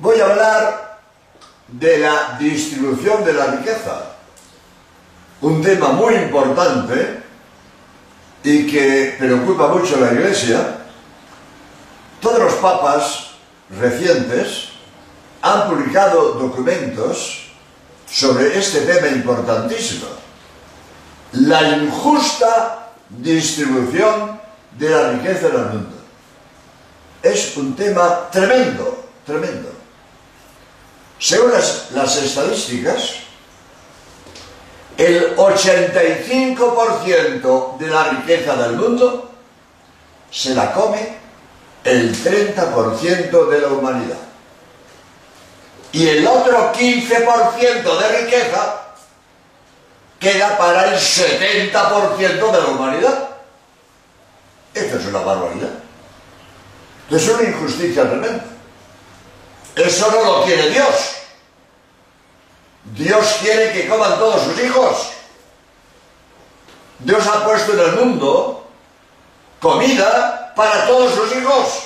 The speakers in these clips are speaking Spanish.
voy a hablar de la distribución de la riqueza. Un tema muy importante y que preocupa mucho a la Iglesia. Todos los papas recientes han publicado documentos sobre este tema importantísimo. La injusta distribución de la riqueza en el mundo. Es un tema tremendo, tremendo. Según las, estadísticas, el 85% de la riqueza del mundo se la come el 30% de la humanidad. Y el otro 15% de riqueza queda para el 70% de la humanidad. Esto es una barbaridad. Es una injusticia tremenda. Eso no lo quiere Dios. Dios quiere que coman todos sus hijos. Dios ha puesto en el mundo comida para todos sus hijos.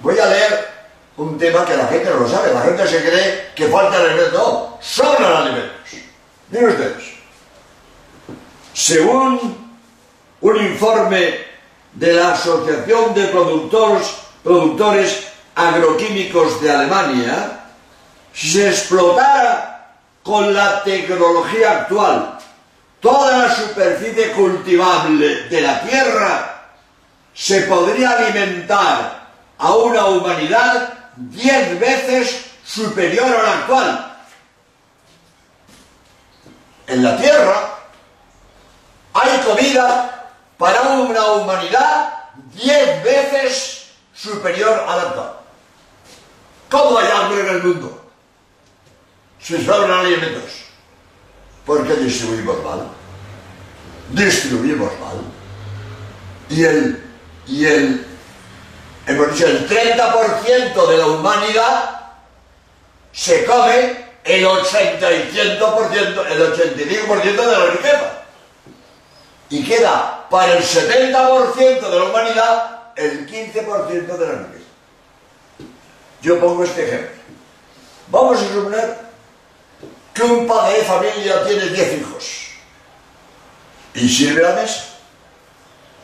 Voy a leer un tema que la gente no lo sabe. La gente se cree que falta alimento. No, sobran alimentos. Miren ustedes. Según un informe de la Asociación de Productores, Productores Agroquímicos de Alemania, se explotara con la tecnología actual toda la superficie cultivable de la tierra, se podría alimentar a una humanidad diez veces superior a la actual. En la tierra hay comida para una humanidad diez veces superior a actual. ¿Cómo hay hambre en el mundo? Si sobran alimentos. Porque distribuimos mal. Distribuimos mal. Y el, y el, hemos dicho, el 30% de la humanidad se come el 85%, el 85% de la riqueza. Y queda para el 70% de la humanidad el 15% de la riqueza. Yo pongo este ejemplo. Vamos a suponer que un padre de familia tiene 10 hijos y sirve la mesa.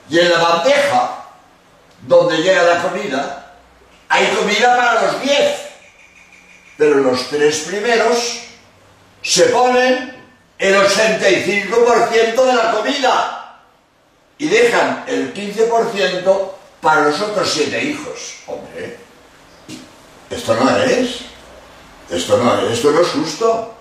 Y en la bandeja donde llega la comida, hay comida para los 10. Pero los tres primeros se ponen el 85% de la comida y dejan el 15% para los otros siete hijos. Hombre, esto no es. Esto no es, esto no es justo.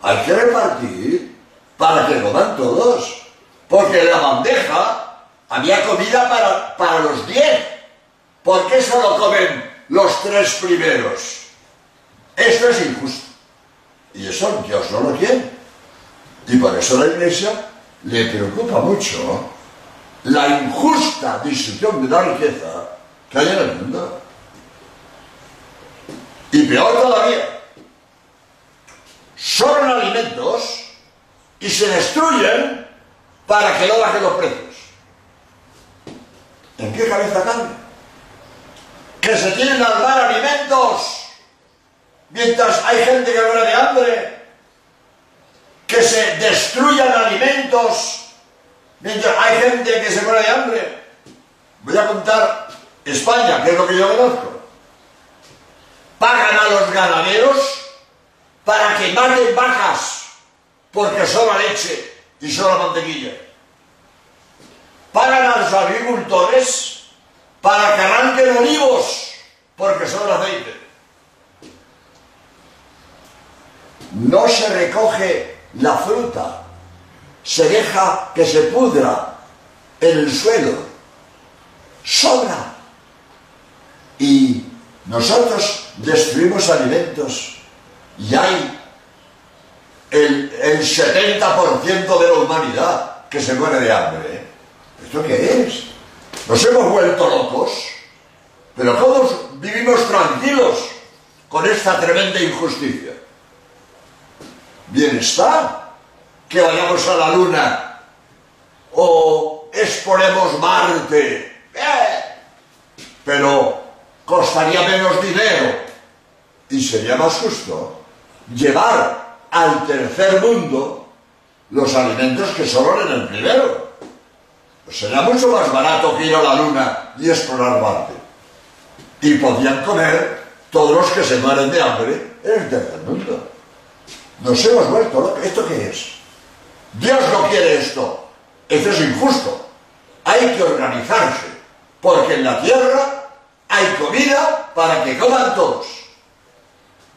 Hay que repartir para que coman todos. Porque en la bandeja había comida para, para los diez. ¿Por qué solo comen los tres primeros? Esto es injusto. Y eso Dios no lo quiere. Y por eso la Iglesia le preocupa mucho la injusta distribución de la riqueza que hay en el mundo. Y peor todavía, son alimentos y se destruyen para que no bajen los precios. ¿En qué cabeza cabe? Que se tienen al dar alimentos mientras hay gente que muere de hambre, que se destruyan alimentos mientras hay gente que se muere de hambre. Voy a contar España, que es lo que yo conozco. Pagan a los ganaderos para que maten vacas porque sobra leche y sobra mantequilla. Pagan a los agricultores para que arranquen olivos porque sobra aceite. No se recoge la fruta, se deja que se pudra en el suelo. Sobra. Y nosotros destruimos alimentos y hay el, el 70% de la humanidad que se muere de hambre. ¿eh? ¿Esto qué es? Nos hemos vuelto locos, pero todos vivimos tranquilos con esta tremenda injusticia. Bienestar, que vayamos a la luna o exponemos Marte, ¡eh! pero costaría menos dinero y sería más justo llevar al tercer mundo los alimentos que sobran en el primero. Pues será mucho más barato que ir a la luna y explorar Marte. Y podían comer todos los que se mueren de hambre en el tercer mundo. Nos hemos vuelto ¿Esto qué es? Dios no quiere esto. Esto es injusto. Hay que organizarse, porque en la tierra hay comida para que coman todos.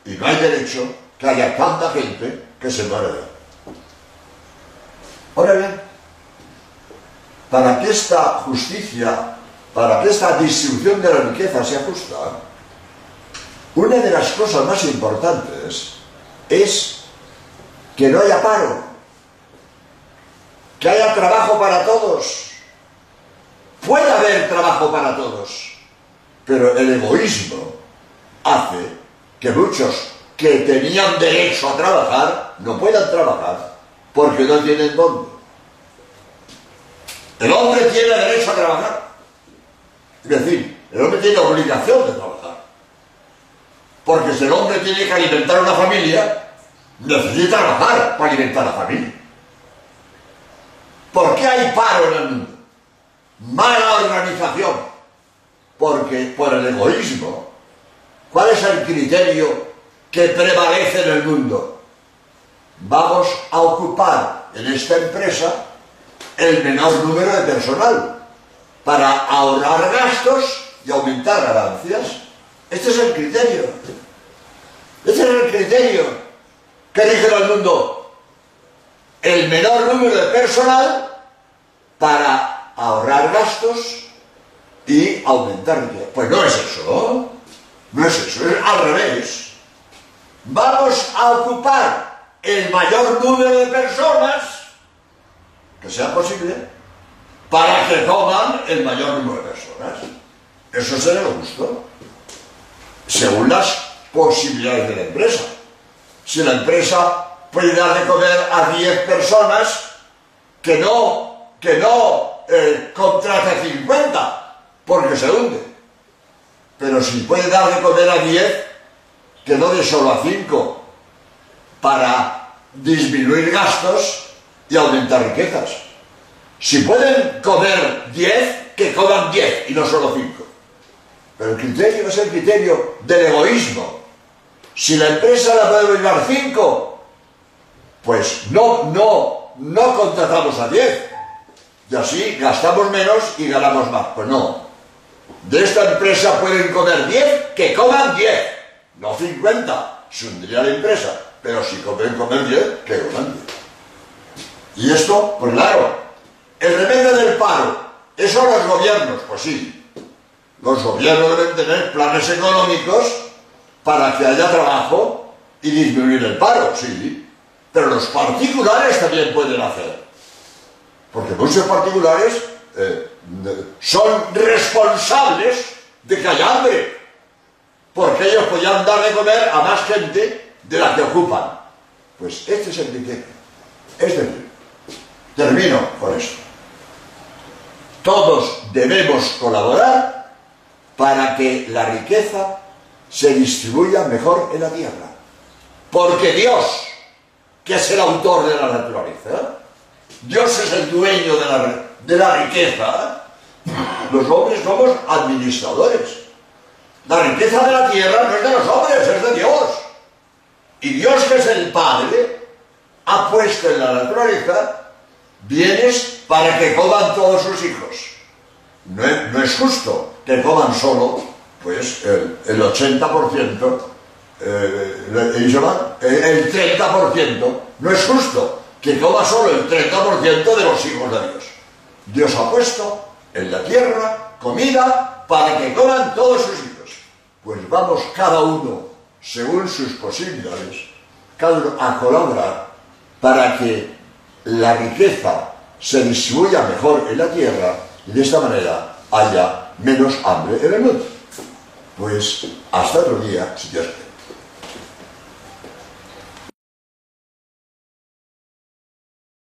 Y no hay derecho que haya tanta gente que se muera de Ahora bien, para que esta justicia, para que esta distribución de la riqueza sea justa, una de las cosas más importantes es que no haya paro, que haya trabajo para todos. Puede haber trabajo para todos, pero el egoísmo hace que muchos que tenían derecho a trabajar no puedan trabajar porque no tienen dónde. El hombre tiene derecho a trabajar. Es decir, el hombre tiene obligación de trabajar. Porque si el hombre tiene que alimentar una familia, necesita trabajar para alimentar a la familia. ¿Por qué hay paro en el mundo? Mala organización. Porque por el egoísmo, ¿cuál es el criterio que prevalece en el mundo? Vamos a ocupar en esta empresa el menor número de personal para ahorrar gastos y aumentar ganancias. Este es el criterio. Este es el criterio que dice el mundo. El menor número de personal para ahorrar gastos y aumentar riqueza. Pues no es eso. No es eso, es al revés. Vamos a ocupar el mayor número de personas que sea posible para que toman el mayor número de personas. Eso será lo justo, según las posibilidades de la empresa. Si la empresa puede dar de comer a 10 personas, que no, que no eh, contrate 50, porque se hunde. Pero si puede dar de comer a 10, que no de solo a 5, para disminuir gastos, y aumentar riquezas. Si pueden comer 10, que coman 10 y no solo 5. Pero el criterio es el criterio del egoísmo. Si la empresa la puede llevar 5, pues no, no, no contratamos a 10. Y así gastamos menos y ganamos más. Pues no. De esta empresa pueden comer 10, que coman 10, no 50. Se hundiría la empresa. Pero si pueden comer 10, que coman 10. Y esto, pues claro, el remedio del paro, ¿eso los gobiernos? Pues sí, los gobiernos deben tener planes económicos para que haya trabajo y disminuir el paro, sí, pero los particulares también pueden hacer, porque muchos particulares eh, son responsables de que haya hambre, porque ellos podían dar de comer a más gente de la que ocupan. Pues este es el criterio. Es decir, Termino con esto. Todos debemos colaborar para que la riqueza se distribuya mejor en la tierra. Porque Dios, que es el autor de la naturaleza, Dios es el dueño de la, de la riqueza, los hombres somos administradores. La riqueza de la tierra no es de los hombres, es de Dios. Y Dios, que es el Padre, ha puesto en la naturaleza bienes para que coman todos sus hijos. No es, justo que coman solo, pues, el, el 80%, eh, el 30%. No es justo que coma solo el 30% de los hijos de Dios. Dios ha puesto en la tierra comida para que coman todos sus hijos. Pues vamos cada uno, según sus posibilidades, cada uno a colaborar para que la riqueza se distribuya mejor en la tierra y de esta manera haya menos hambre en el mundo. Pues hasta otro día, si Dios quiere.